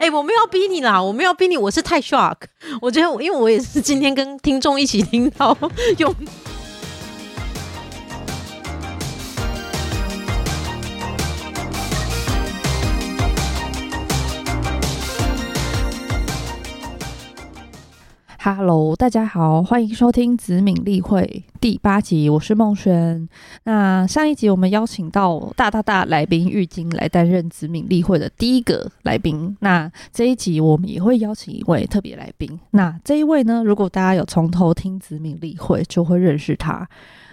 哎、我没有逼你啦，我没有逼你，我是太 shock。我觉得，因为我也是今天跟听众一起听到用。Hello，大家好，欢迎收听子敏例会第八集，我是梦轩。那上一集我们邀请到大大大来宾玉晶来担任子敏例会的第一个来宾。那这一集我们也会邀请一位特别来宾。那这一位呢，如果大家有从头听子敏例会，就会认识他。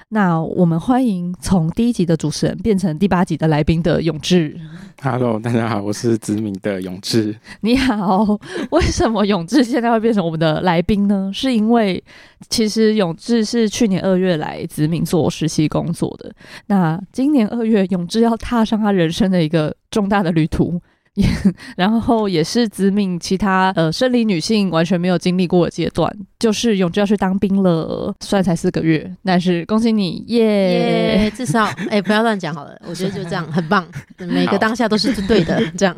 那我们欢迎从第一集的主持人变成第八集的来宾的永志。Hello，大家好，我是子敏的永志。你好，为什么永志现在会变成我们的来宾呢？是因为其实永志是去年二月来子敏做实习工作的，那今年二月永志要踏上他人生的一个重大的旅途。也 然后也是子敏其他呃生理女性完全没有经历过的阶段，就是永志要去当兵了，虽然才四个月，但是恭喜你耶！耶，至少哎、不要乱讲好了。我觉得就这样很棒，每个当下都是对的。这样，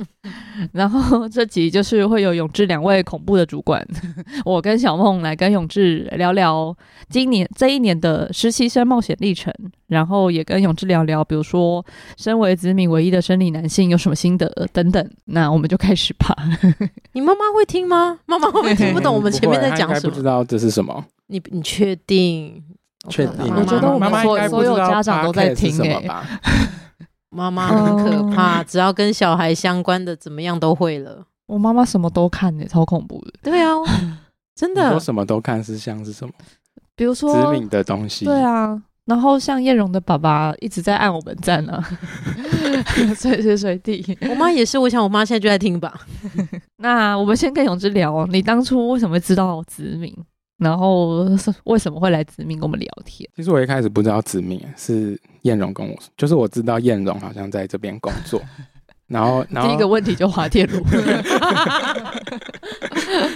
然后这集就是会有永志两位恐怖的主管，我跟小梦来跟永志聊聊今年这一年的实习生冒险历程，然后也跟永志聊聊，比如说身为子敏唯一的生理男性有什么心得等等。那我们就开始吧。你妈妈会听吗？妈妈会不会听不懂我们前面在讲什么？不知道这是什么。你你确定？确定？我觉得我们妈妈所有家长都在听欸什么吧？妈妈很可怕，只要跟小孩相关的，怎么样都会了。我妈妈什么都看呢、超恐怖的。对啊，真的你说。什么都看是像是什么？比如说，知名的东西。对啊，然后像叶蓉的爸爸一直在按我们赞啊，随时随地。我妈也是，我想我妈现在就在听吧。那我们先跟永之聊，你当初为什么会知道子敏？然后是为什么会来子明跟我们聊天？其实我一开始不知道子明，是燕荣跟我说，就是我知道燕荣好像在这边工作，然后然后第一个问题就滑铁卢，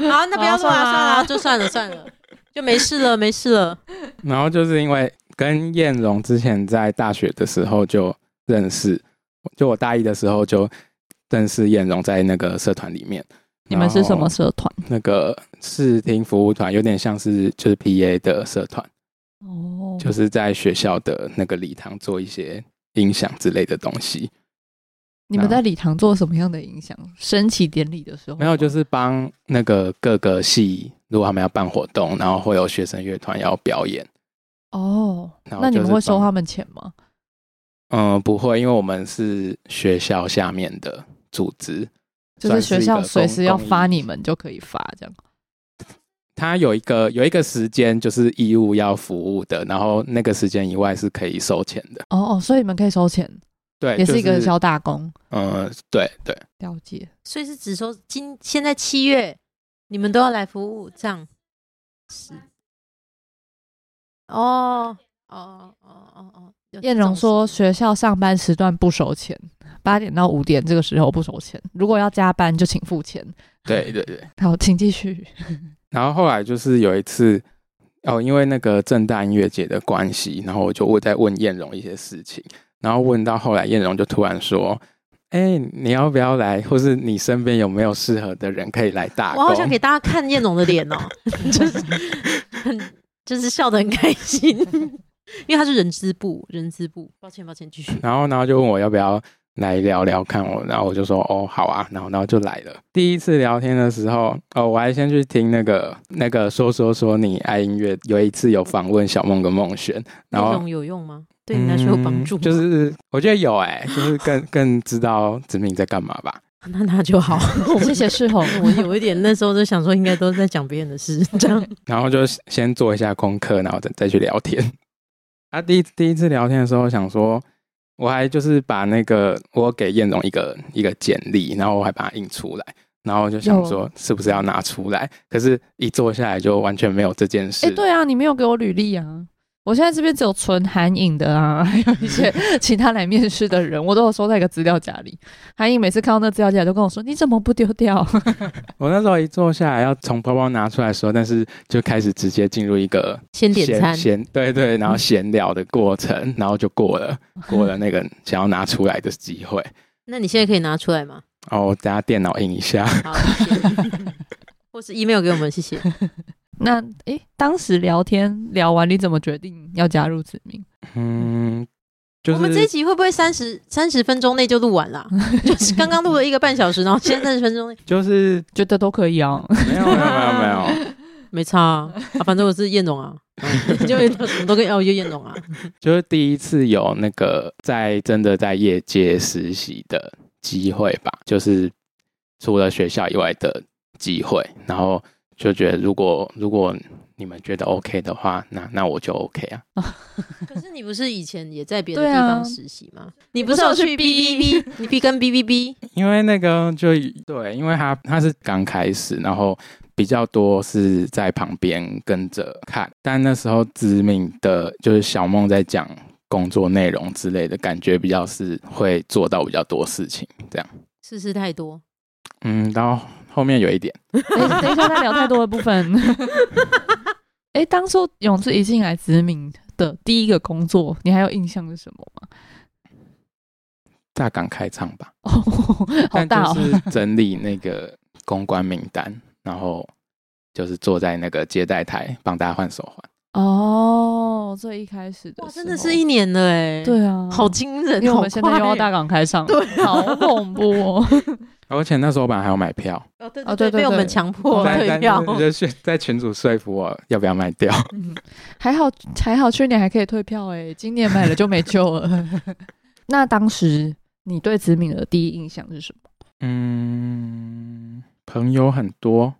好，那不要算了算了，就算了，算了，就没事了，没事了。然后就是因为跟燕荣之前在大学的时候就认识，就我大一的时候就认识燕荣，在那个社团里面。你们是什么社团？那个视听服务团，有点像是就是 PA 的社团，哦，就是在学校的那个礼堂做一些音响之类的东西。你们在礼堂做什么样的影响？升旗典礼的时候吗没有，就是帮那个各个系，如果他们要办活动，然后会有学生乐团要表演。哦。那你们会收他们钱吗？嗯，不会，因为我们是学校下面的组织，就是学校随时要发你们就可以发这样。他有一个有一个时间就是义务要服务的，然后那个时间以外是可以收钱的。哦哦，所以你们可以收钱，对，也是一个就小打工。嗯，对对，了解。所以是只收今现在七月，你们都要来服务，这样是。哦哦哦哦哦，有这燕荣说，学校上班时段不收钱，八点到五点这个时候不收钱，如果要加班就请付钱。对对对。好，请继续。然后后来就是有一次，哦，因为那个正大音乐节的关系，然后我就我在问燕荣一些事情，然后问到后来，燕荣就突然说：“哎、你要不要来？或是你身边有没有适合的人可以来打工？”我好想给大家看燕荣的脸哦，就是很就是笑得很开心，因为他是人资部，人资部。抱歉抱歉，继续。然后，然后就问我要不要来聊聊看我，然后我就说哦好啊，然后然后就来了。第一次聊天的时候，哦我还先去听那个那个说说说你爱音乐，有一次有访问小梦跟梦璇，然后有用吗？对你来说有帮助吗、嗯就是我觉得有哎、就是更更知道子明在干嘛吧。那那就好。谢谢世宏。我有一点那时候就想说，应该都在讲别人的事，这样。然后就先做一下功课，然后再再去聊天。啊，第一第一次聊天的时候，想说我还就是把那个我给燕荣一个一个简历，然后我还把它印出来，然后就想说是不是要拿出来，可是一坐下来就完全没有这件事。哎、对啊，你没有给我履历啊。我现在这边只有纯韩影的啊，还有一些 其他来面试的人，我都有收在一个资料夹里。韩影每次看到那资料夹，就跟我说：“你怎么不丢掉 我那时候一坐下来要从包包拿出来的时候，但是就开始直接进入一个先点餐闲闲对对，然后闲聊的过程，然后就过了过了那个想要拿出来的机会。那你现在可以拿出来吗？哦，我等下电脑印一下。好，谢谢。或是 email 给我们，谢谢。那诶，当时聊天聊完，你怎么决定要加入子明？嗯，就我们这一集会不会三十三十分钟内就录完啦？就是刚刚录了一个半小时，然后现在三十分钟内就是觉得都可以啊。没有没有没有没有，没差啊，啊反正我是燕总啊，嗯 就什么都跟要约燕总啊。就是第一次有那个在真的在业界实习的机会吧，就是除了学校以外的机会，然后就觉得如果如果你们觉得 OK 的话，那那我就 OK 啊。可是你不是以前也在别的地方实习吗？你不是有去 B B B？你 B 跟 B B B？因为那个就对，因为他他是刚开始，然后比较多是在旁边跟着看，但那时候知名的就是小梦在讲工作内容之类的，感觉比较是会做到比较多事情这样。事事太多，嗯，到后面有一点，等 等一下再聊太多的部分。哎，当初永志一进来殖民的第一个工作，你还有印象是什么吗？大港开唱吧，哦，好大哦就！是整理那个公关名单，然后就是坐在那个接待台帮大家换手环。哦，最一开始的哇，真的是一年了哎，，对啊，好惊人，因为我好们现在又要大港开唱，对好恐怖哦！而且那时候本来还要买票，哦，对哦对对被我们对强迫退票，就去在群主说服我要不要卖掉。嗯还好还好，去年还可以退票哎，今年买了就没救了。那当时你对子敏的第一印象是什么？嗯，朋友很多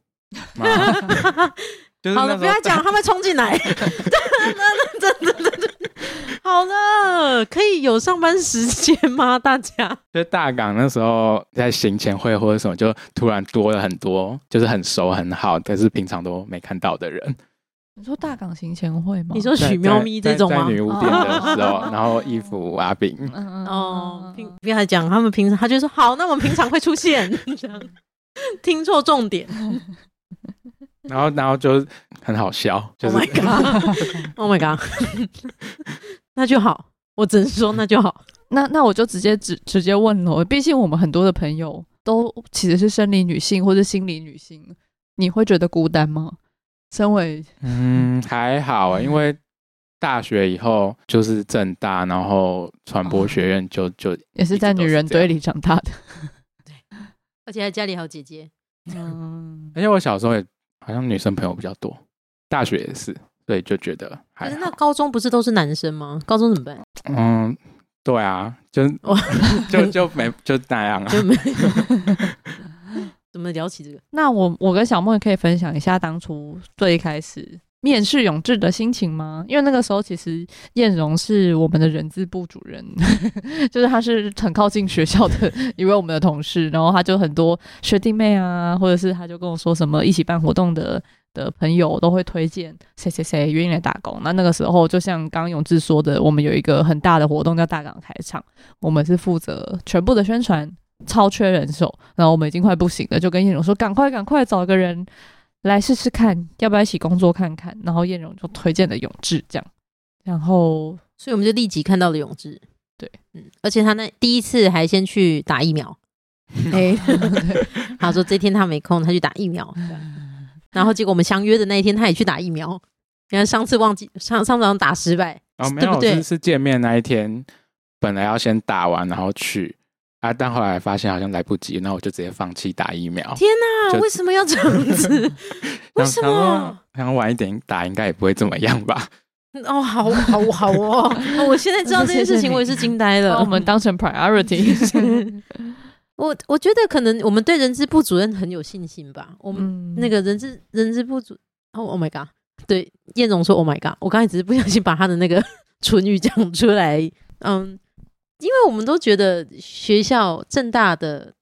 吗，就是好了，不要讲，他们冲进来。真的真的真的，好了，可以有上班时间吗？大家就大港那时候在行前会或者什么，就突然多了很多，就是很熟很好，但是平常都没看到的人。你说大港行前会吗？你说在许喵咪在这种吗？在女巫店的时候，哦然后衣服阿炳，嗯嗯哦，平不要讲，他们平常他就说好，那我们平常会出现 这样，听错重点。然后然后就很好笑，就 Oh 是 my god！Oh my god！那就好，我只能说那就好。那那我就直接直直接问了，毕竟我们很多的朋友都其实是生理女性或者心理女性，你会觉得孤单吗？身为嗯还好啊，因为大学以后就是正大，然后传播学院就就也是在女人堆里长大的，对而且家里还有姐姐，嗯，而且我小时候也好像女生朋友比较多，大学也是，所以就觉得可还那高中不是都是男生吗？高中怎么办？嗯，对啊，就 就就没就那样啊。就没 怎么聊起这个？那我我跟小梦也可以分享一下当初最一开始面试永志的心情吗？因为那个时候其实燕荣是我们的人资部主任，就是他是很靠近学校的一位我们的同事，然后他就很多学弟妹啊，或者是他就跟我说什么一起办活动的。的朋友都会推荐谁谁谁愿意来打工。那那个时候，就像刚刚永志说的，我们有一个很大的活动叫大港开场，我们是负责全部的宣传，超缺人手，然后我们已经快不行了，就跟燕荣说：“赶快赶快找个人来试试看，要不要一起工作看看？”然后燕荣就推荐了永志这样，然后所以我们就立即看到了永志。对，嗯，而且他那第一次还先去打疫苗。哎，他说这天他没空，他去打疫苗。然后结果我们相约的那一天，他也去打疫苗。你看上次忘记上上次好像打失败，哦，没有，对不对是是见面那一天，本来要先打完然后去啊，但后来发现好像来不及，那我就直接放弃打疫苗。天哪，就为什么要这样子？为什么？想晚一点打，应该也不会怎么样吧？哦，好好好哦！哦我现在知道这件事情，我也是惊呆了。我们当成 priority。我我觉得可能我们对人资部主任很有信心吧。我们嗯那个人资人资部主哦，Oh my god！对，燕总说 Oh my god！我刚才只是不小心把他的那个唇语讲出来。嗯，因为我们都觉得学校正大的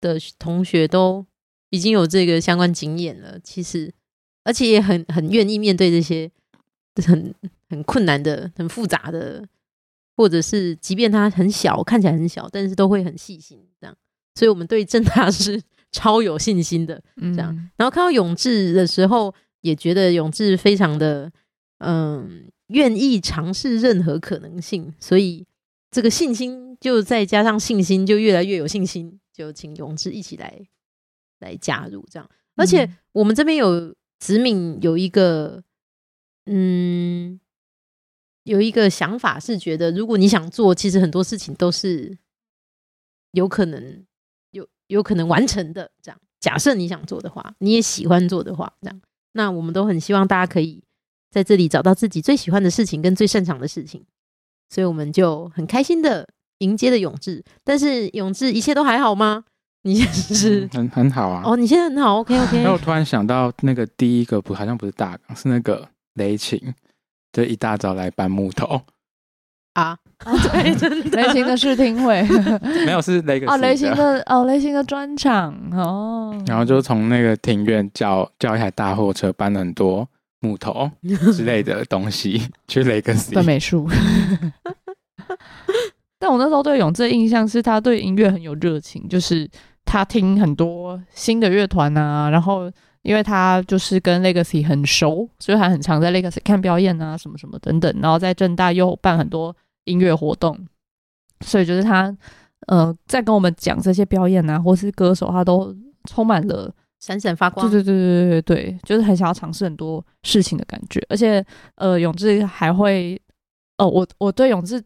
的同学都已经有这个相关经验了，其实而且也很很愿意面对这些很很困难的、很复杂的，或者是即便它很小，看起来很小，但是都会很细心这样。所以我们对正大是超有信心的。这样然后看到永志的时候，也觉得永志非常的嗯愿意尝试任何可能性，所以这个信心就再加上信心，就越来越有信心，就请永志一起来来加入这样。而且我们这边有子敏有一个嗯有一个想法是觉得，如果你想做，其实很多事情都是有可能有有可能完成的。这样，假设你想做的话，你也喜欢做的话，这样，那我们都很希望大家可以在这里找到自己最喜欢的事情跟最擅长的事情。所以我们就很开心的迎接了永志。但是永志一切都还好吗？你现在是很很好啊。哦，你现在很好，OK OK。然后我突然想到，那个第一个不好像不是大港，是那个雷晴，就一大早来搬木头，啊，对，真的 雷霆的试听会没有是雷个哦，雷霆的哦，雷霆的专场哦，然后就从那个庭院叫叫一台大货车搬了很多木头之类的东西 去 Legacy 的美术。但我那时候对永志的印象是他对音乐很有热情，就是他听很多新的乐团啊，然后因为他就是跟 Legacy 很熟，所以他很常在 Legacy 看表演啊，什么什么等等，然后在正大又办很多音乐活动，所以就是他呃在跟我们讲这些表演啊，或是歌手，他都充满了闪闪发光。对对对对对对，就是很想要尝试很多事情的感觉，而且呃永志还会哦，我我对永志。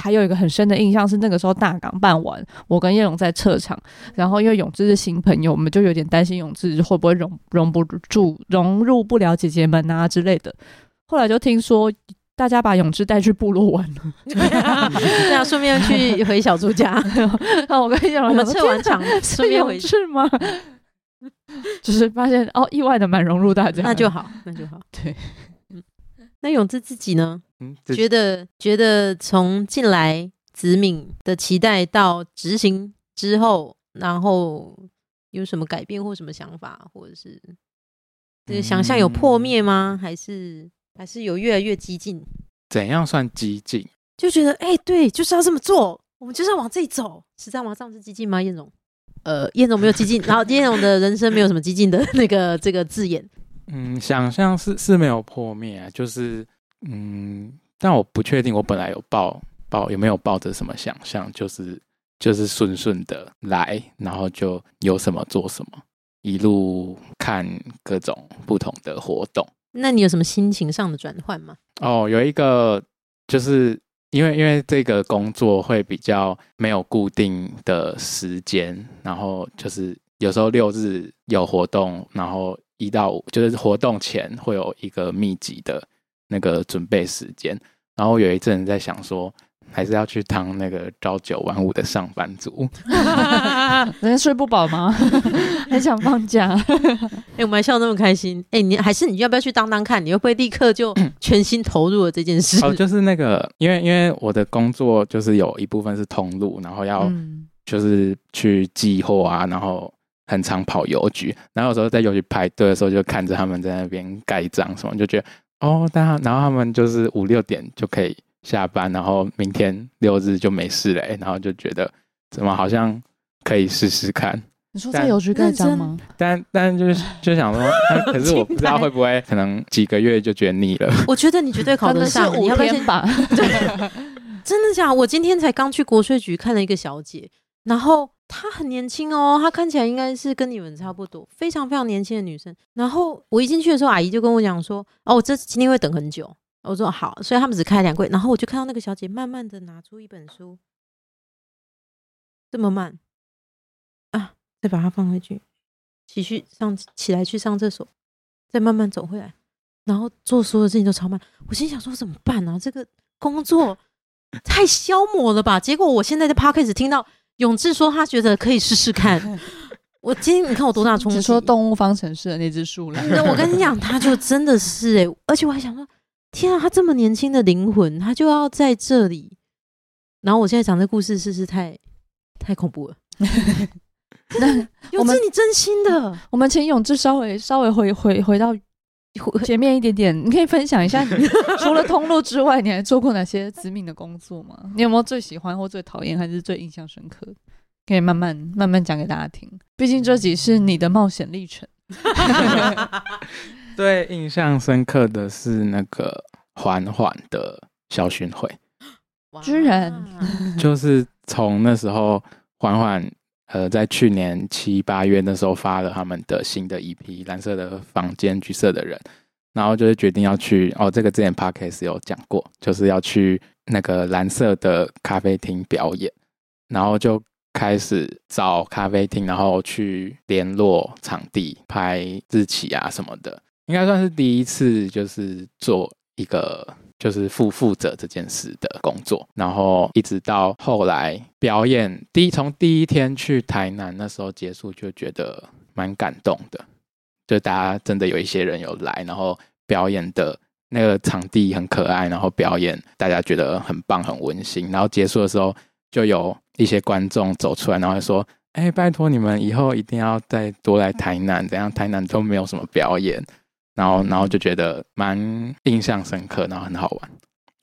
还有一个很深的印象是，那个时候大港办完，我跟叶勇在撤场，然后因为永志是新朋友，我们就有点担心永志会不会融融不住、融入不了姐姐们啊之类的。后来就听说大家把永志带去部落玩了，对啊，顺便去回小猪家。那我跟叶勇我们撤完场顺便回去吗？就是发现哦，意外的蛮融入大家，那就好，那就好。对，那永志自己呢？嗯，觉得觉得从进来子敏的期待到执行之后，然后有什么改变或什么想法，或者是这个想象有破灭吗？还是还是有越来越激进？怎样算激进？就觉得哎，对，就是要这么做，我们就是要往这里走。实在往上是激进吗？燕总，呃，燕总没有激进，然后燕总的人生没有什么激进的那个这个字眼。嗯，想象是是没有破灭啊，就是。嗯，但我不确定，我本来有抱抱有没有抱着什么想象，就是就是顺顺的来，然后就有什么做什么，一路看各种不同的活动。那你有什么心情上的转换吗？哦，有一个就是因为因为这个工作会比较没有固定的时间，然后就是有时候六日有活动，然后一到五就是活动前会有一个密集的。那个准备时间，然后有一阵在想说，还是要去当那个朝九晚五的上班族，人家睡不饱吗？很想放假。哎，我们还笑那么开心。哎，你还是你要不要去当当看？你会不会立刻就全心投入了这件事？哦，就是那个，因为因为我的工作就是有一部分是通路，然后要就是去寄货啊，然后很常跑邮局，然后有时候在邮局排队的时候，就看着他们在那边盖章什么，就觉得。哦，大家然后他们就是五六点就可以下班，然后明天六日就没事嘞，然后就觉得怎么好像可以试试看。你说在邮局盖章吗？但但就是 就想说，可是我不知道会不会可能几个月就 觉得腻了。我觉得你绝对考得上，五天吧？对，真的假？我今天才刚去国税局看了一个小姐，然后。她很年轻哦，她看起来应该是跟你们差不多，非常非常年轻的女生。然后我一进去的时候，阿姨就跟我讲说：“哦，我这今天会等很久。”我说：“好。”所以他们只开两柜。然后我就看到那个小姐慢慢的拿出一本书，这么慢啊，再把它放回去，继续上起来去上厕所，再慢慢走回来，然后做所有事情都超慢。我心想说：“怎么办呢？这个工作太消磨了吧？”结果我现在在 p a r k 听到。永志说他觉得可以试试看。我今天你看我多大 冲击？说动物方程式的那只树懒。我跟你讲，他就真的是哎，而且我还想说，天啊，他这么年轻的灵魂，他就要在这里。然后我现在讲这故事，是不是太太恐怖了？那永志，你真心的？我们请永志稍微稍微回回回到前面一点点，你可以分享一下，除了通路之外，你还做过哪些致命的工作吗？你有没有最喜欢或最讨厌，还是最印象深刻？可以慢慢慢慢讲给大家听。毕竟这集是你的冒险历程。对，印象深刻的是那个缓缓的校训会，居然 就是从那时候缓缓呃，在去年七八月那时候发了他们的新的一批《蓝色的房间，橘色的人》，然后就是决定要去哦，这个之前 podcast 有讲过，就是要去那个蓝色的咖啡厅表演，然后就开始找咖啡厅，然后去联络场地、拍日期啊什么的，应该算是第一次，就是做一个。就是负负责这件事的工作，然后一直到后来表演，第一从第一天去台南那时候结束，就觉得蛮感动的。就大家真的有一些人有来，然后表演的那个场地很可爱，然后表演大家觉得很棒很温馨。然后结束的时候，就有一些观众走出来，然后说：“哎，拜托你们以后一定要再多来台南，怎样台南都没有什么表演。”然后，然后就觉得蛮印象深刻，然后很好玩。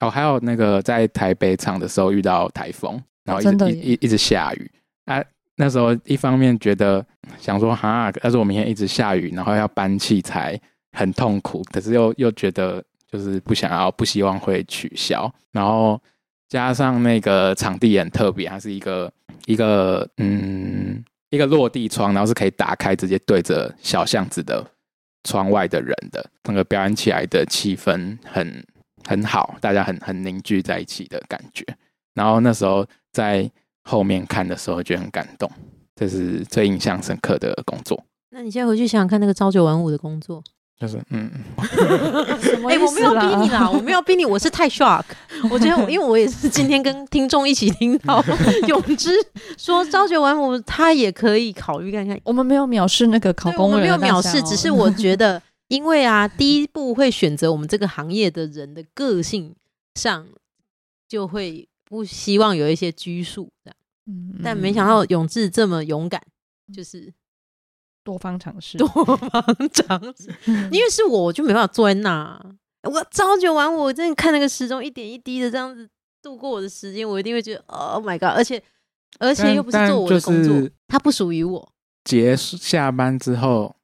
哦，还有那个在台北场的时候遇到台风，然后一直一一直下雨。啊，那时候一方面觉得想说哈，但是我明天一直下雨，然后要搬器材很痛苦，可是又又觉得就是不想要，不希望会取消。然后加上那个场地也很特别，它是一个一个嗯一个落地窗，然后是可以打开直接对着小巷子的。窗外的人的那个表演起来的气氛很很好，大家很很凝聚在一起的感觉。然后那时候在后面看的时候，觉得很感动，这是最印象深刻的工作。那你现在回去想想看，那个朝九晚五的工作。就是嗯，哎，我没有逼你啦，我没有逼你，我是太 shock。我觉得，因为我也是今天跟听众一起听到 永之说朝九晚五，他也可以考虑看看。我们没有藐视那个考公务员，没有藐视，只是我觉得，因为啊，第一步会选择我们这个行业的人的个性上，就会不希望有一些拘束这样。嗯，但没想到永志这么勇敢，就是。多方尝试，多方尝试，因为是我，我就没办法坐在那。我朝九晚五，我真的看那个时钟一点一滴的这样子度过我的时间，我一定会觉得，Oh my god！而且，而且又不是做我的工作，它不属于我。结束下班之后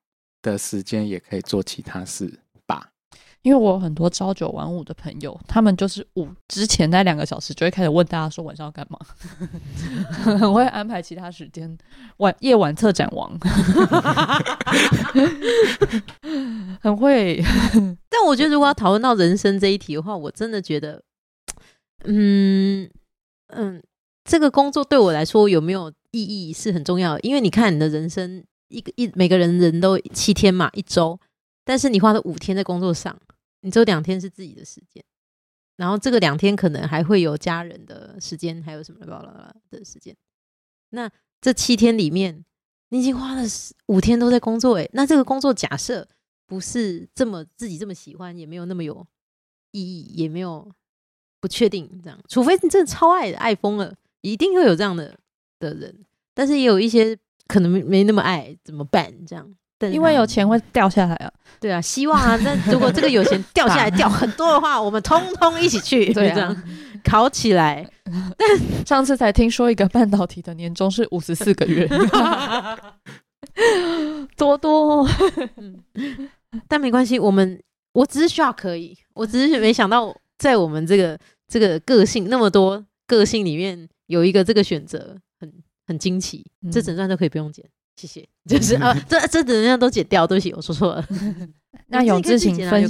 的时间也可以做其他事。因为我有很多朝九晚五的朋友，他们就是五之前那两个小时就会开始问大家说晚上要干嘛，很会安排其他时间，晚夜晚策展王，很会。但我觉得如果要讨论到人生这一题的话，我真的觉得，嗯嗯，这个工作对我来说有没有意义是很重要的，因为你看你的人生一个一每个人人都七天嘛一周，但是你花了五天在工作上。你只有两天是自己的时间，然后这个两天可能还会有家人的时间，还有什么啦啦啦的时间。那这七天里面，你已经花了五天都在工作，诶，那这个工作假设不是这么自己这么喜欢，也没有那么有意义，也没有不确定这样。除非你真的超爱爱疯了，一定会有这样的的人，但是也有一些可能没没那么爱，怎么办？这样。因为有钱会掉下来啊，对啊，希望啊，那如果这个有钱掉下来 掉很多的话，我们通通一起去，对这样考起来。但上次才听说一个半导体的年终是五十四个月，多多。但没关系，我们我只是需要可以，我只是没想到在我们这个这个个性那么多个性里面有一个这个选择很很惊奇，这整段都可以不用剪。谢谢，就是啊，这这等下都剪掉，对不起，我说错了。那永志请分，永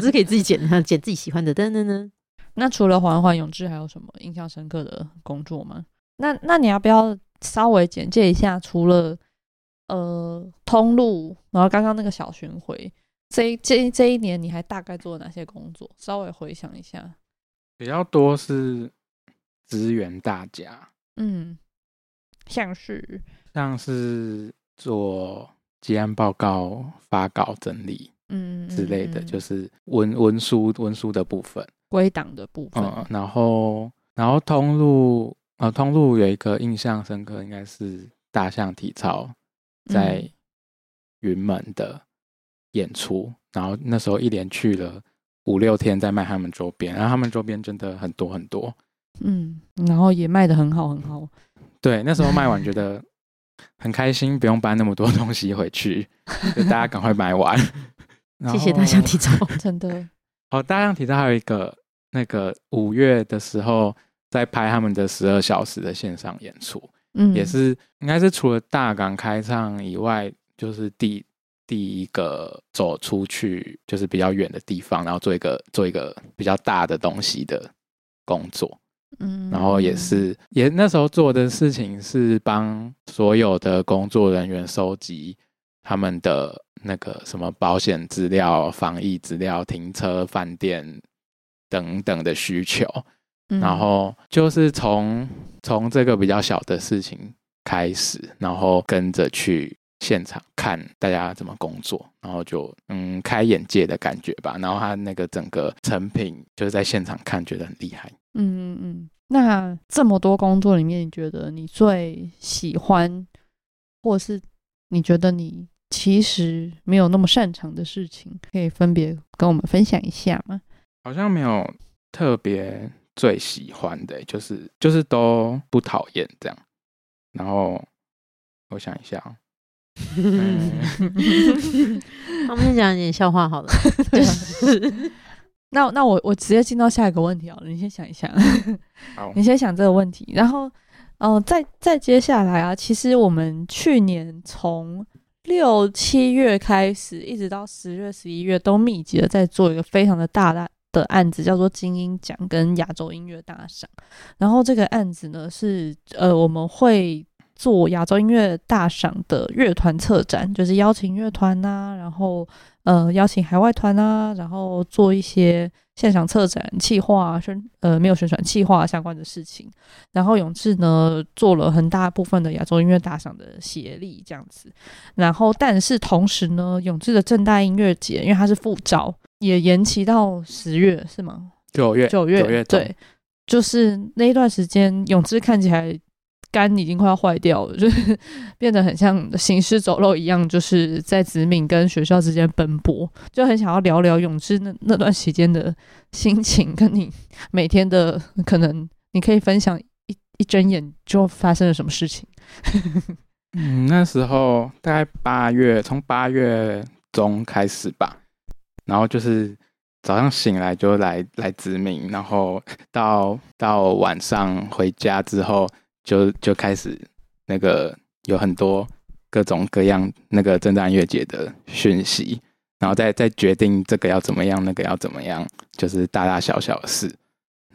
志可以自己剪，剪自己喜欢的。噔噔噔。那除了环环永志，还有什么印象深刻的工作吗？那那你要不要稍微简介一下？除了呃通路，然后刚刚那个小巡回，这这这一年你还大概做了哪些工作？稍微回想一下。比较多是支援大家，嗯，像是。像是做结案报告、发稿、整理，嗯之类的，就是文文书文书的部分，归档的部分。嗯，然后然后通路，呃，通路有一个印象深刻，应该是大象体操在云门的演出，然后那时候一连去了五六天，在卖他们周边，然后他们周边真的很多很多，嗯，然后也卖的很好很好。对，那时候卖完觉得。很开心，不用搬那么多 东西回去，就大家赶快买完。谢谢大象体操，真的。哦，大象体操还有一个那个五月的时候在拍他们的十二小时的线上演出，嗯也是应该是除了大港开唱以外，就是第第一个走出去就是比较远的地方，然后做一个做一个比较大的东西的工作。嗯然后也是也那时候做的事情是帮所有的工作人员收集他们的那个什么保险资料、防疫资料、停车、饭店等等的需求。嗯然后就是从从这个比较小的事情开始，然后跟着去现场看大家怎么工作，然后就嗯开眼界的感觉吧。然后他那个整个成品就是在现场看，觉得很厉害。嗯嗯嗯。那这么多工作里面，你觉得你最喜欢，或是你觉得你其实没有那么擅长的事情，可以分别跟我们分享一下吗？好像没有特别最喜欢的，就是就是都不讨厌这样。然后我想一下 我们先讲一点笑话好了，就是那那我我直接进到下一个问题好了，你先想一想，好你先想这个问题，然后，呃，再再接下来啊，其实我们去年从六七月开始，一直到十月、十一月，都密集的在做一个非常的大的的案子，叫做金鹰奖跟亚洲音乐大赏。然后这个案子呢是呃，我们会做亚洲音乐大赏的乐团策展，就是邀请乐团呐，然后呃邀请海外团啊，然后做一些现场策展、企划、宣呃没有宣传企划相关的事情。然后永志呢做了很大部分的亚洲音乐大赏的协力这样子。然后但是同时呢，永志的正大音乐节，因为它是副招，也延期到十月是吗？九月九月九月对，就是那一段时间，永志看起来肝已经快要坏掉了，就是变得很像行尸走肉一样，就是在子敏跟学校之间奔波，就很想要聊聊永志那那段时间的心情，跟你每天的可能，你可以分享一一睁眼就发生了什么事情。嗯，那时候大概八月，从八月中开始吧，然后就是早上醒来就来来殖民，然后到到晚上回家之后，就就开始那个有很多各种各样那个正在音乐节的讯息，然后再再决定这个要怎么样，那个要怎么样，就是大大小小的事，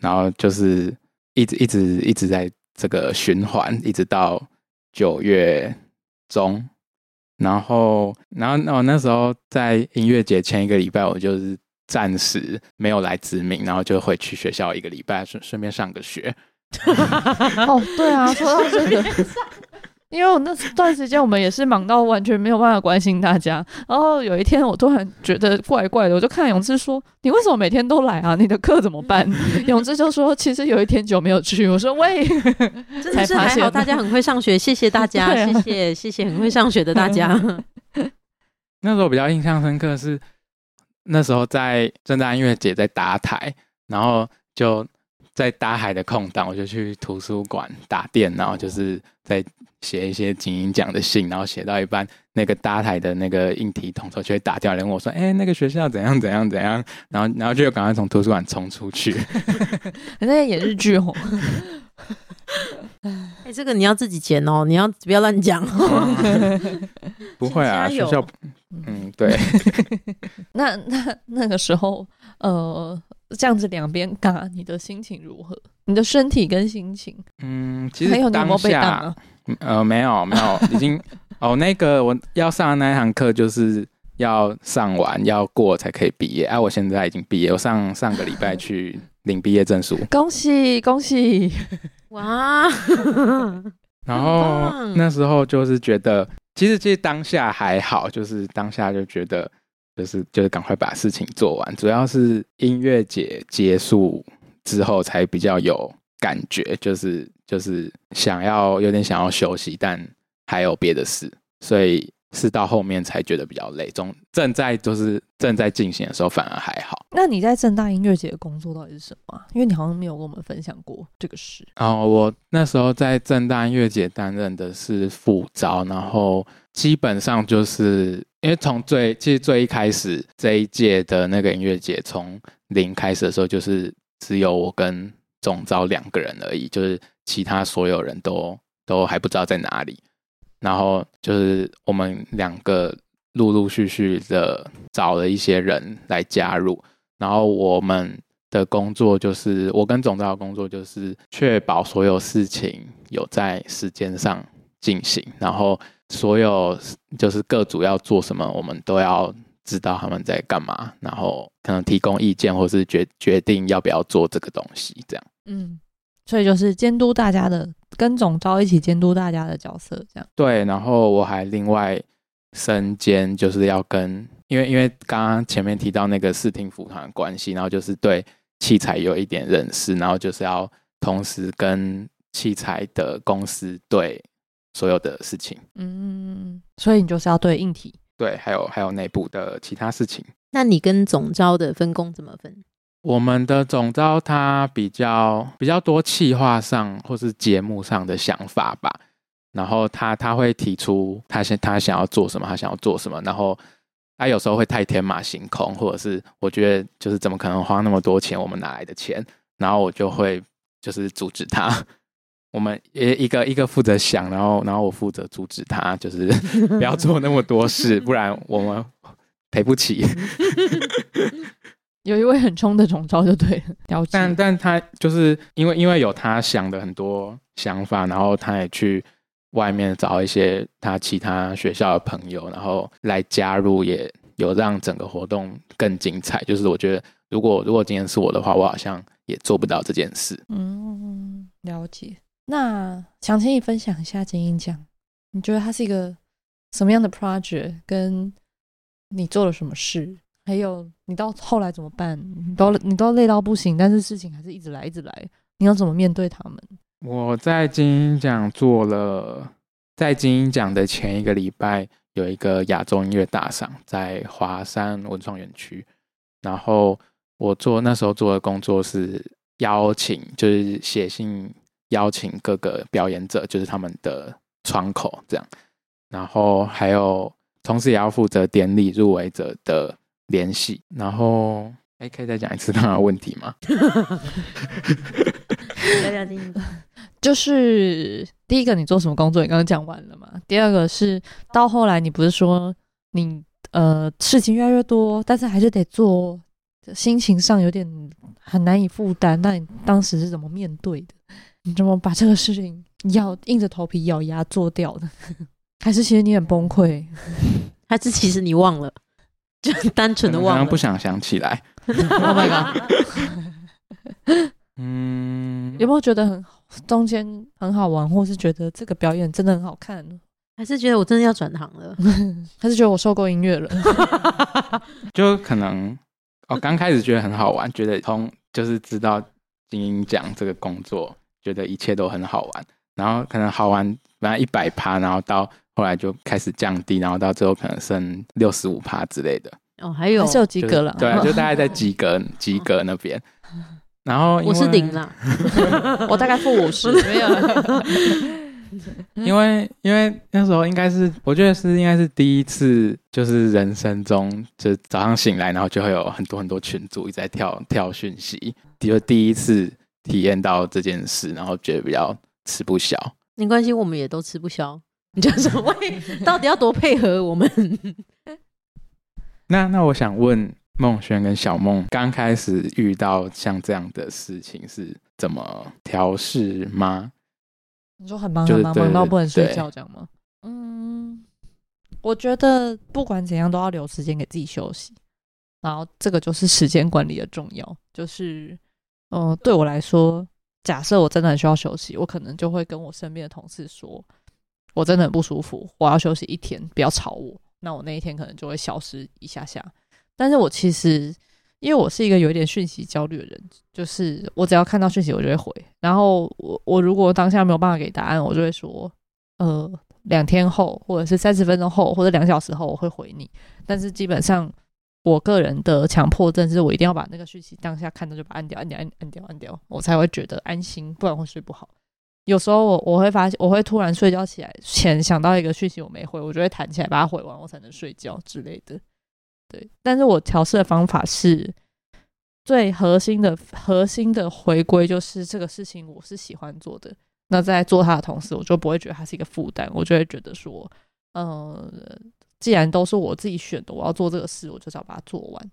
然后就是一直一直一直在这个循环，一直到九月中，然后然后那我那时候在音乐节前一个礼拜，我就是暂时没有来殖民，然后就回去学校一个礼拜，顺顺便上个学。哦，对啊，说到这个，因为我那段时间我们也是忙到完全没有办法关心大家。然后有一天，我突然觉得怪怪的，我就看永志说：“你为什么每天都来啊？你的课怎么办？” 永志就说：“其实有一天久没有去。”我说：“喂，真的是还好，大家很会上学，谢谢大家，谢谢谢谢很会上学的大家。那时候比较印象深刻是那时候在正大音乐节在搭台，然后就在搭海的空档，我就去图书馆打电脑，就是在写一些精英奖的信，然后写到一半，那个搭台的那个应题统筹就会打电话来问我说：“哎、那个学校怎样怎样怎样？”然后然后就赶快从图书馆冲出去。人家演日剧哦。哎，这个你要自己剪哦，你要不要乱讲哦。不会啊，学校，嗯，对，那那那个时候，呃，这样子两边尬，你的心情如何？你的身体跟心情，嗯，其实还有你有没有当下被当啊？呃，没有没有，已经哦，那个我要上的那一堂课就是要上完要过才可以毕业，啊，我现在已经毕业，我上上个礼拜去领毕业证书，恭喜恭喜！哇，然后那时候就是觉得，其实其实当下还好，就是当下就觉得，就是就是赶快把事情做完，主要是音乐节结束之后才比较有感觉，就是就是想要有点想要休息，但还有别的事，所以是到后面才觉得比较累。中正在就是正在进行的时候反而还好。那你在正大音乐节的工作到底是什么啊？因为你好像没有跟我们分享过这个事。然后我那时候在正大音乐节担任的是副招，然后基本上就是因为从最其实最一开始这一届的那个音乐节从零开始的时候，就是只有我跟总招两个人而已，就是其他所有人都都还不知道在哪里。然后就是我们两个陆陆续续的找了一些人来加入，然后我们的工作就是我跟总招的工作就是确保所有事情有在时间上进行，然后所有就是各组要做什么，我们都要知道他们在干嘛，然后可能提供意见或是决决定要不要做这个东西，这样。嗯，所以就是监督大家的，跟总招一起监督大家的角色，这样。对，然后我还另外身兼就是要跟，因为因为刚刚前面提到那个视听辅团关系，然后就是对器材有一点认识，然后就是要同时跟器材的公司对所有的事情，嗯，所以你就是要对硬体。对，还有还有内部的其他事情。那你跟总招的分工怎么分？我们的总招他比较比较多企划上或是节目上的想法吧，然后他他会提出他想他想要做什么，他想要做什么，然后他有时候会太天马行空，或者是我觉得就是怎么可能花那么多钱，我们哪来的钱？然后我就会就是阻止他。我们一一个一个负责想，然后然后我负责阻止他，就是 不要做那么多事，不然我们赔不起。有一位很冲的总招就对了，了解。但但他就是因为因为有他想的很多想法，然后他也去外面找一些他其他学校的朋友，然后来加入，也有让整个活动更精彩。就是我觉得，如果如果今天是我的话，我好像也做不到这件事。嗯，了解。那想请你分享一下金鹰奖，你觉得它是一个什么样的 project？跟你做了什么事？还有你到后来怎么办？你都你都累到不行，但是事情还是一直来，一直来。你要怎么面对他们？我在金鹰奖做了，在金鹰奖的前一个礼拜有一个亚洲音乐大赏，在华山文创园区。然后我做那时候做的工作是邀请，就是写信邀请各个表演者，就是他们的窗口这样。然后还有同时也要负责典礼入围者的。联系，然后哎，可以再讲一次刚刚 问题吗？大家听，就是第一个，你做什么工作？你刚刚讲完了嘛？第二个是到后来，你不是说你呃事情越来越多，但是还是得做，心情上有点很难以负担。那你当时是怎么面对的？你怎么把这个事情咬硬着头皮咬牙做掉的？还是其实你很崩溃？还是其实你忘了？就单纯的忘了，不想想起来。Oh my god！嗯，有没有觉得很中间很好玩，或是觉得这个表演真的很好看？还是觉得我真的要转行了？还是觉得我受够音乐了？就可能哦，刚开始觉得很好玩，觉得从就是知道金鹰奖这个工作，觉得一切都很好玩。然后可能好玩，本来一百趴，然后到。后来就开始降低，然后到最后可能剩六十五趴之类的。哦，还有还是有及格了，对，就大概在及格及格那边。然后我是零啦，我大概负五十，没有。因为因为那时候应该是，我觉得是应该是第一次，就是人生中就早上醒来，然后就会有很多很多群组一直在跳跳讯息，就第一次体验到这件事，然后觉得比较吃不消。没关系，我们也都吃不消。你叫什么？到底要多配合我们？那那我想问梦轩跟小梦，刚开始遇到像这样的事情是怎么调试吗？你说很忙很忙，忙到不能睡觉，这样吗？嗯，我觉得不管怎样都要留时间给自己休息，然后这个就是时间管理的重要。就是，嗯，对我来说，假设我真的很需要休息，我可能就会跟我身边的同事说。我真的很不舒服，我要休息一天，不要吵我。那我那一天可能就会消失一下下。但是我其实，因为我是一个有一点讯息焦虑的人，就是我只要看到讯息，我就会回。然后我我如果当下没有办法给答案，我就会说，呃，两天后，或者是三十分钟后，或者两小时后，我会回你。但是基本上，我个人的强迫症是我一定要把那个讯息当下看到就把按掉，按掉，按按掉，按掉，我才会觉得安心，不然会睡不好。有时候我我会发现，我会突然睡觉起来前想到一个讯息我没回，我就会弹起来把它回完，我才能睡觉之类的。对，但是我调试的方法是最核心的核心的回归，就是这个事情我是喜欢做的，那在做它的同时，我就不会觉得它是一个负担，我就会觉得说，呃，既然都是我自己选的，我要做这个事，我就是要把它做完。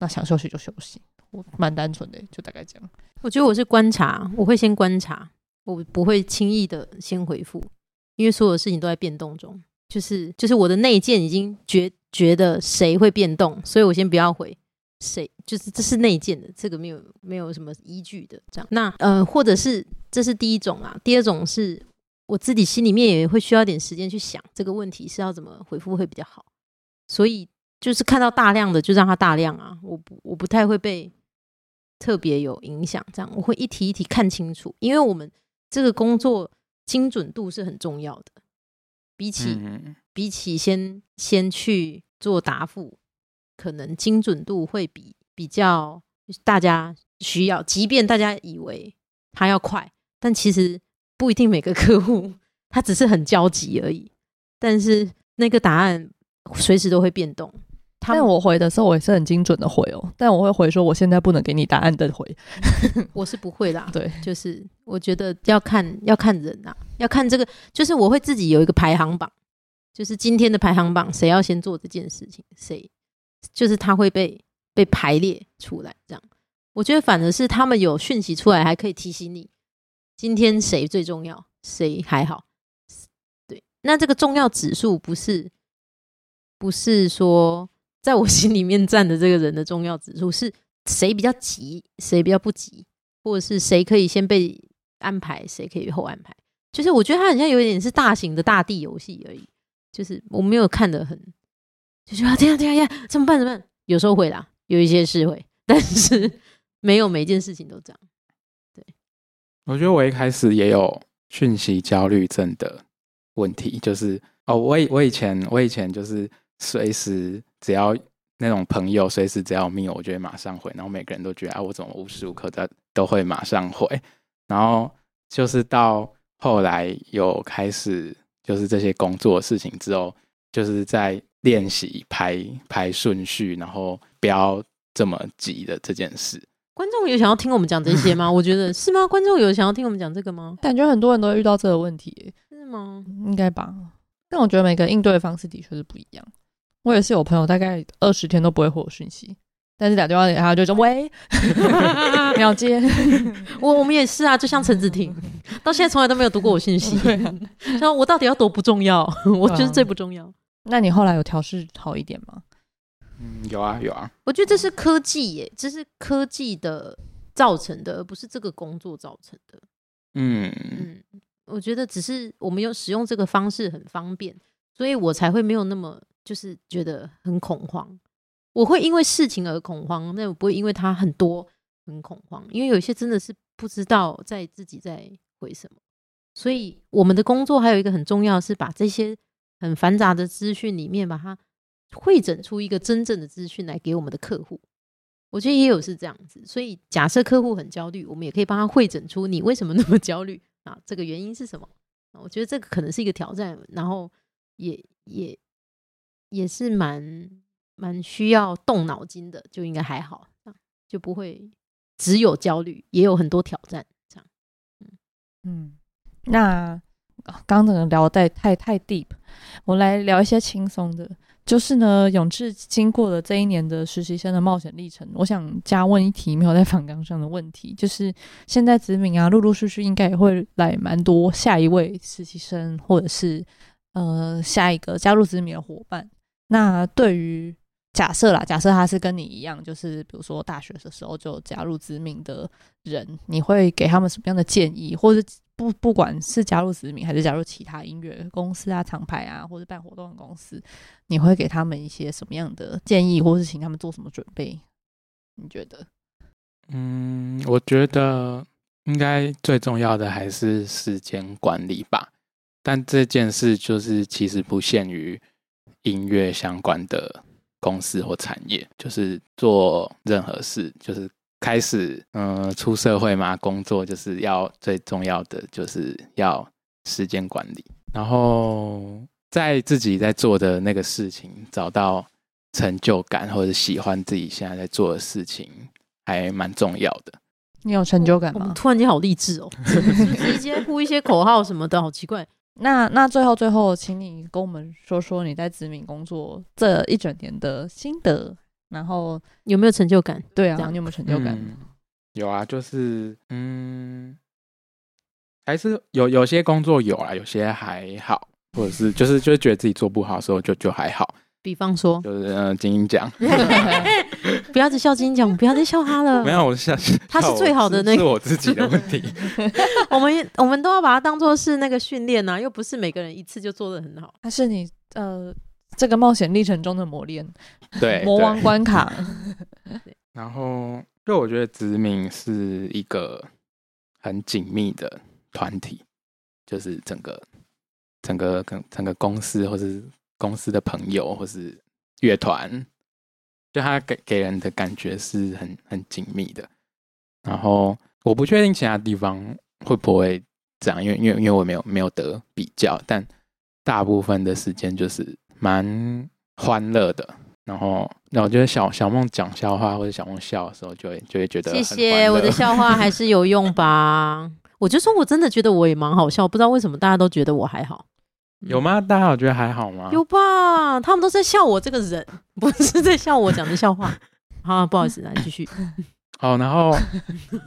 那想休息就休息，我蛮单纯的，就大概这样。我觉得我是观察，我会先观察，我不会轻易的先回复，因为所有的事情都在变动中。就是就是我的内建已经觉觉得谁会变动，所以我先不要回谁，就是这是内建的，这个没有没有什么依据的这样。那呃，或者是这是第一种啊，第二种是我自己心里面也会需要点时间去想这个问题是要怎么回复会比较好，所以就是看到大量的就让它大量啊，我不我不太会被特别有影响，这样我会一题一题看清楚，因为我们这个工作精准度是很重要的。比起比起先先去做答复，可能精准度会比比较大家需要。即便大家以为他要快，但其实不一定每个客户 他只是很焦急而已。但是那个答案随时都会变动。但我回的时候，我也是很精准的回哦。但我会回说，我现在不能给你答案的回。我是不会啦。对，就是我觉得要看要看人呐，要看这个，就是我会自己有一个排行榜，就是今天的排行榜，谁要先做这件事情，谁就是他会被被排列出来。这样，我觉得反而是他们有讯息出来，还可以提醒你今天谁最重要，谁还好。对，那这个重要指数不是不是说。在我心里面站的这个人的重要指数是谁比较急，谁比较不急，或者是谁可以先被安排，谁可以后安排。就是我觉得他很像有一点是大型的大地游戏而已。就是我没有看的很，就觉得这样这样呀，怎么办？怎么办？有时候会啦，有一些是会，但是没有每件事情都这样。我觉得我一开始也有讯息焦虑症的问题，就是哦，我以我以前我以前就是随时。只要那种朋友随时只要密我，我就会马上回。然后每个人都觉得啊，我怎么无时无刻的都会马上回。然后就是到后来有开始就是这些工作事情之后，就是在练习排排顺序，然后不要这么急的这件事。观众有想要听我们讲这些吗？我觉得是吗？观众有想要听我们讲这个吗？感觉很多人都会遇到这个问题，是吗？应该吧。但我觉得每个应对的方式的确是不一样。我也是有朋友，大概二十天都不会回我讯息，但是打电话给他就说喂，秒接。我我们也是啊，就像陈子婷，到现在从来都没有读过我信息。说我到底要多不重要？我就是最不重要。那你后来有调试好一点吗？嗯，有啊有啊。我觉得这是科技耶，这是科技的造成的，而不是这个工作造成的。嗯嗯，我觉得只是我们用使用这个方式很方便，所以我才会没有那么。就是觉得很恐慌，我会因为事情而恐慌，但我不会因为它很多很恐慌，因为有些真的是不知道在自己在回什么。所以我们的工作还有一个很重要，是把这些很繁杂的资讯里面，把它会整出一个真正的资讯来给我们的客户。我觉得也有是这样子，所以假设客户很焦虑，我们也可以帮他会诊出你为什么那么焦虑啊？这个原因是什么？我觉得这个可能是一个挑战，然后也也。也是蛮蛮需要动脑筋的，就应该还好，这样就不会只有焦虑，也有很多挑战。这样，嗯嗯，那刚刚聊太太太 deep，我来聊一些轻松的。就是呢，永志经过了这一年的实习生的冒险历程，我想加问一题没有在访纲上的问题，就是现在子敏啊，陆陆续续应该也会来蛮多下一位实习生，或者是呃下一个加入子敏的伙伴。那对于假设啦，假设他是跟你一样，就是比如说大学的时候就加入知名的人，你会给他们什么样的建议？或者不不管是加入知名还是加入其他音乐公司啊、厂牌啊，或者办活动的公司，你会给他们一些什么样的建议，或是请他们做什么准备？你觉得？嗯，我觉得应该最重要的还是时间管理吧。但这件事就是其实不限于。音乐相关的公司或产业，就是做任何事，就是开始嗯出社会嘛，工作就是要最重要的就是要时间管理，然后在自己在做的那个事情找到成就感或者喜欢自己现在在做的事情，还蛮重要的。你有成就感吗？突然间好励志哦，是不是一些呼一些口号什么的，好奇怪。那那最后最后，请你跟我们说说你在子敏工作这一整年的心得，然后有没有成就感？对啊，你有没有成就感？嗯有啊，就是嗯，还是有有些工作有啊，有些还好，或者是就是就是觉得自己做不好的时候就就还好，比方说，就是呃精英奖不要再笑金奖，不要再笑他了。没有，我是他是最好的那个是我自己的问题。我们我们都要把它当做是那个训练呐，又不是每个人一次就做的很好。他是你呃这个冒险历程中的磨练，对，魔王关卡。然后就我觉得子敏是一个很紧密的团体，就是整个整个跟整个公司或是公司的朋友或是乐团，就他给给人的感觉是很很紧密的。然后我不确定其他地方会不会这样，因为因为因为我没有没有得比较，但大部分的时间就是蛮欢乐的。然后，那我觉得小小梦讲笑话或者小梦笑的时候，就会就会觉得谢谢，我的笑话还是有用吧？我就说我真的觉得我也蛮好笑，不知道为什么大家都觉得我还好。有吗？大家有觉得还好吗？有吧？他们都在笑我这个人，不是在笑我讲的笑话。好，不好意思，来继续。好，然后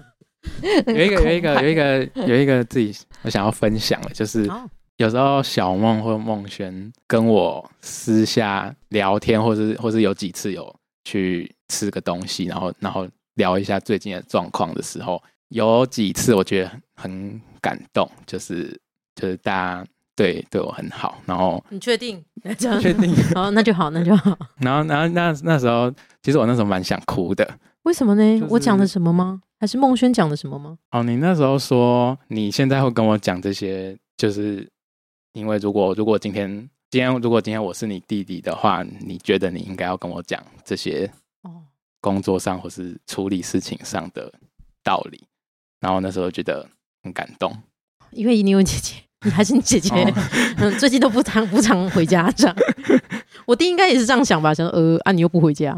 有一个有一个有一个有一个自己我想要分享的，就是，有时候小梦或梦轩跟我私下聊天，或是或是有几次有去吃个东西，然后然后聊一下最近的状况的时候，有几次我觉得很很感动，就是就是大家对对我很好，然后你确定？确定，好，那就好，那就好。然后然后那那时候其实我那时候蛮想哭的，为什么呢？就是我讲的什么吗？还是孟轩讲的什么吗？哦，你那时候说你现在会跟我讲这些，就是因为如果如果今天今天如果今天我是你弟弟的话，你觉得你应该要跟我讲这些哦，工作上或是处理事情上的道理，然后那时候觉得很感动。因为你有姐姐，你 还是你姐姐。哦 嗯，最近都不常不常回家这样。我弟应该也是这样想吧，想说呃啊，你又不回家。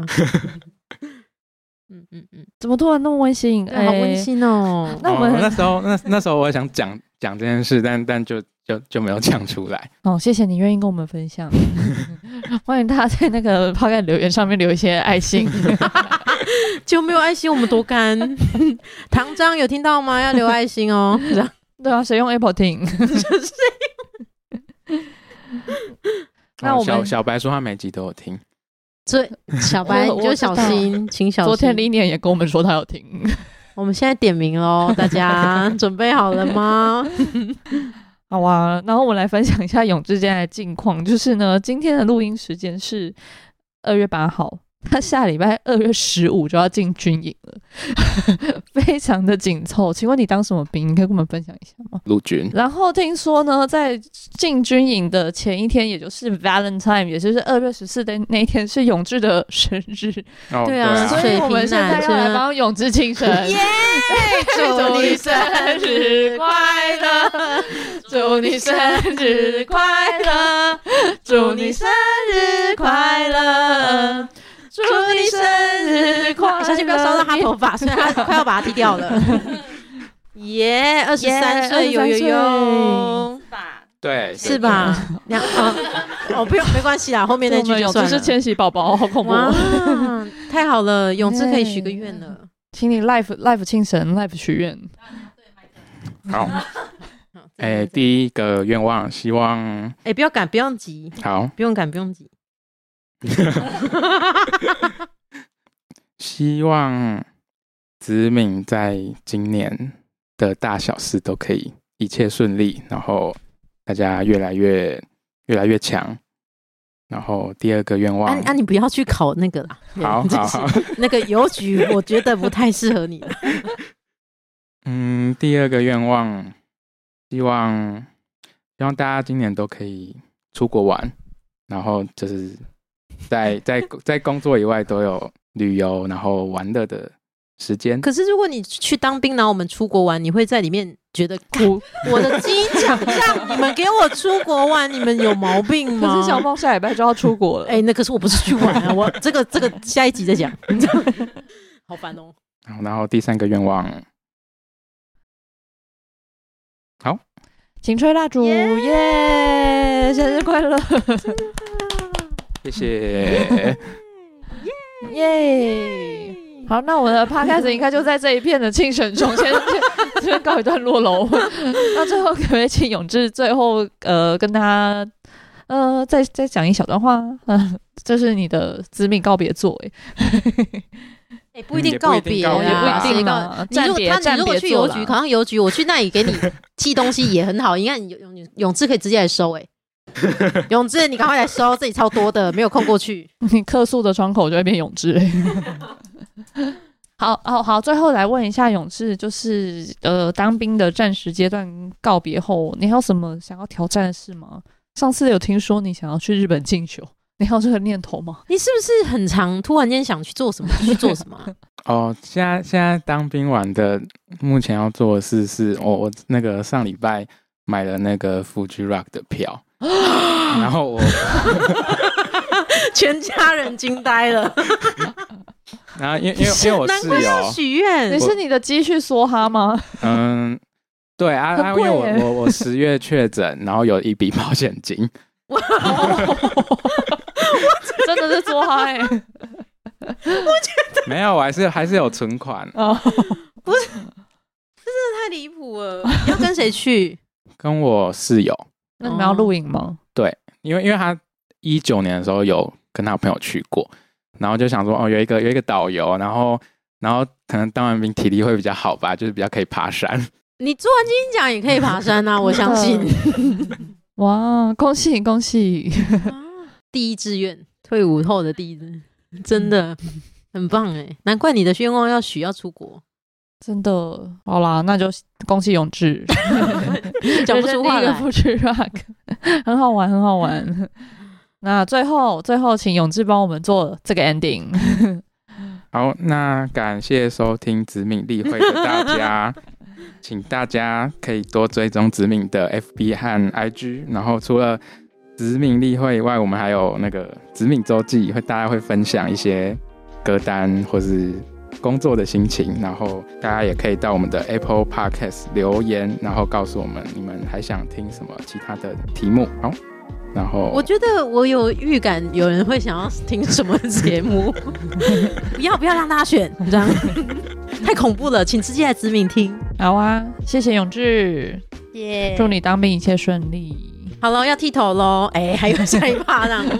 嗯嗯嗯，怎么突然那么温馨？对，好温哎。馨哦。那我们哦那时候那那时候我也想讲讲这件事，但但就就就没有讲出来。哦，谢谢你愿意跟我们分享。欢迎大家在那个抛开留言上面留一些爱心。就没有爱心，我们多干。唐章有听到吗？要留爱心哦。对啊，谁用 Apple 听？那哦我们小小白说他每集都有听，所以小白 我你就小心，请小心。昨天李念也跟我们说他有听。我们现在点名喽，大家准备好了吗？好啊，然后我来分享一下永志现在的近况，就是呢，今天的录音时间是二月八号，他下礼拜二月十五就要进军营了，非常的紧凑。请问你当什么兵？你可以跟我们分享一下吗？陆军然后听说呢，在进军营的前一天，也就是 Valentine，也就是二月十四的那一天，是永志的生日，哦，对啊所以我们现在要来帮永志庆生。耶！祝你生日快乐！祝你生日快乐，祝你生日快乐，祝你生日快乐。小心不要烧到他头发，所以他快要把它剃掉了。耶，二十三岁，有有有，对是？吧？两哦哦，不用，没关系啦，后面那句就算了。是千禧宝宝，好恐怖。太好了，永志可以许个愿了。请你 life life 庆神 life 许愿。好，好哎，第一个愿望，希望哎，不要赶，不用急，好，不用赶，不用急。希望子敏在今年的大小事都可以一切顺利，然后大家越来越越来越强。然后第二个愿望，啊啊，你不要去考那个啦。好对好好，那个邮局，我觉得不太适合你。嗯，第二个愿望，希望希望大家今年都可以出国玩，然后就是在 在在工作以外都有旅游然后玩乐的时间。可是如果你去当兵然后我们出国玩你会在里面觉得哭我的机场上你们给我出国玩你们有毛病吗可是小猫下礼拜就要出国了哎那可是我不是去玩啊我 这个这个下一集再讲。好烦哦然后第三个愿望。好。请吹蜡烛耶！生日快乐！谢谢。耶！好，那我的 podcast 应该就在这一片的庆神中，先先这边告一段落喽。那最后可不可以请永志最后呃跟他呃再再讲一小段话？嗯、这是你的致命告别作哎，哎，不一定也不一定告别啊，也不一定告。你如果他你如果去邮局，啦考上邮局，我去那里给你寄东西也很好。你看，永永永志可以直接来收，哎，永志你赶快来收，这里超多的，没有空过去。你客诉的窗口就会变永志。好好好，最后来问一下永志，就是呃，当兵的战时阶段告别后，你还有什么想要挑战的事吗？上次有听说你想要去日本进修，你还有这个念头吗？你是不是很常突然间想去做什么就去做什么啊？哦，现在现在当兵完的，目前要做的事是，我我那个上礼拜买了那个 Fuji Rock 的票，然后我 全家人惊呆了，然 后因为因为因为我室友，许愿你。是你的积蓄梭哈吗？嗯，对啊，啊因为我我我十月确诊，然后有一笔保险金，真的是梭哈哎、没有，我还是还是有存款，哦，太离谱了！要跟谁去？跟我室友，那你们要录影吗？对因为因为他一九年的时候有跟他朋友去过，然后就想说哦，有一个有一个导游，然后然后可能当完兵体力会比较好吧，就是比较可以爬山。你做完金鹰奖也可以爬山啊，我相信。哇，恭喜恭喜！第一志愿，退伍后的第一志愿，真的很棒哎！难怪你的愿望要许要出国，真的，好啦，那就恭喜永志，讲不出话来。不去 rock，很好玩，很好玩。那最后，最后，请永志帮我们做这个 ending。好，那感谢收听子敏例会的大家，请大家可以多追踪子敏的 FB 和 IG，然后除了子敏例会以外，我们还有那个子敏周记，会大家会分享一些歌单或是工作的心情，然后大家也可以到我们的 Apple Podcast 留言，然后告诉我们你们还想听什么其他的题目。好，然后我觉得我有预感，有人会想要听什么节目。不要不要让大家选，这样 太恐怖了，请直接来指名听。好啊，谢谢永志，耶祝你当兵一切顺利。好了，要剃头喽！哎、还有下一趴呢。